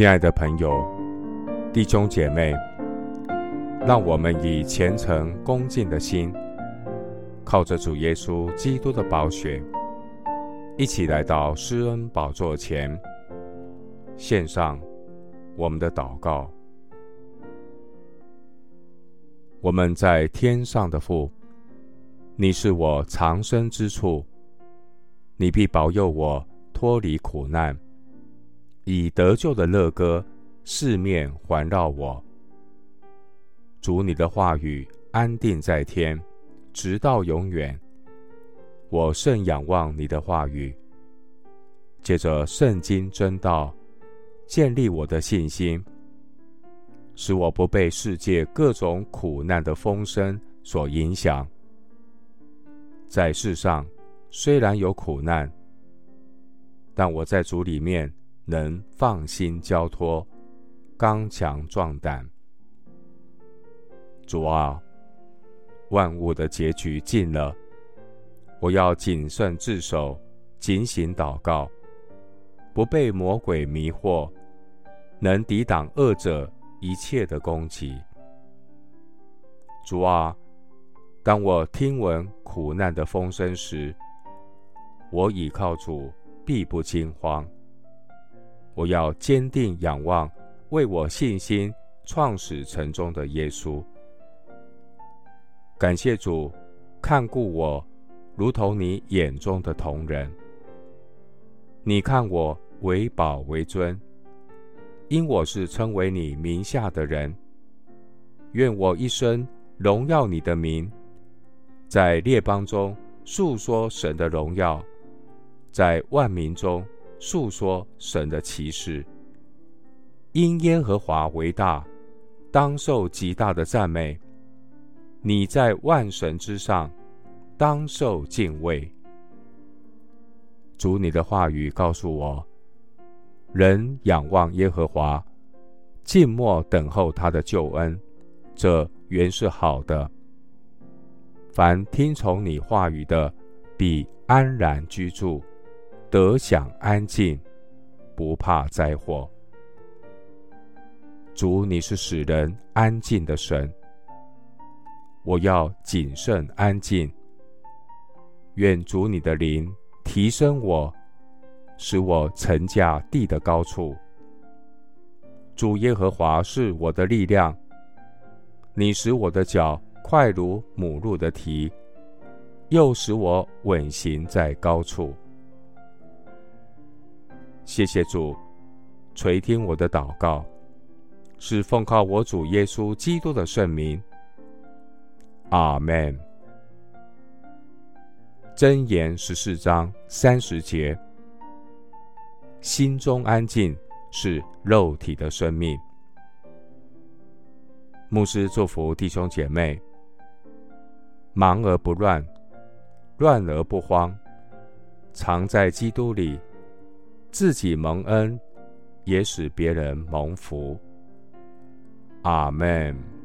亲爱的朋友、弟兄姐妹，让我们以虔诚恭敬的心，靠着主耶稣基督的宝血，一起来到施恩宝座前，献上我们的祷告。我们在天上的父，你是我藏身之处，你必保佑我脱离苦难。以得救的乐歌四面环绕我，主你的话语安定在天，直到永远。我甚仰望你的话语，借着圣经真道建立我的信心，使我不被世界各种苦难的风声所影响。在世上虽然有苦难，但我在主里面。能放心交托，刚强壮胆。主啊，万物的结局近了，我要谨慎自守，警醒祷告，不被魔鬼迷惑，能抵挡恶者一切的攻击。主啊，当我听闻苦难的风声时，我倚靠主，必不惊慌。我要坚定仰望，为我信心创始成终的耶稣。感谢主，看顾我，如同你眼中的瞳人。你看我为宝为尊，因我是称为你名下的人。愿我一生荣耀你的名，在列邦中述说神的荣耀，在万民中。述说神的奇事，因耶和华为大，当受极大的赞美。你在万神之上，当受敬畏。主你的话语告诉我：人仰望耶和华，静默等候他的救恩，这原是好的。凡听从你话语的，必安然居住。得享安静，不怕灾祸。主，你是使人安静的神。我要谨慎安静。愿主你的灵提升我，使我乘驾地的高处。主耶和华是我的力量，你使我的脚快如母鹿的蹄，又使我稳行在高处。谢谢主，垂听我的祷告，是奉靠我主耶稣基督的圣名。阿门。箴言十四章三十节：心中安静是肉体的生命。牧师祝福弟兄姐妹：忙而不乱，乱而不慌，常在基督里。自己蒙恩，也使别人蒙福。阿门。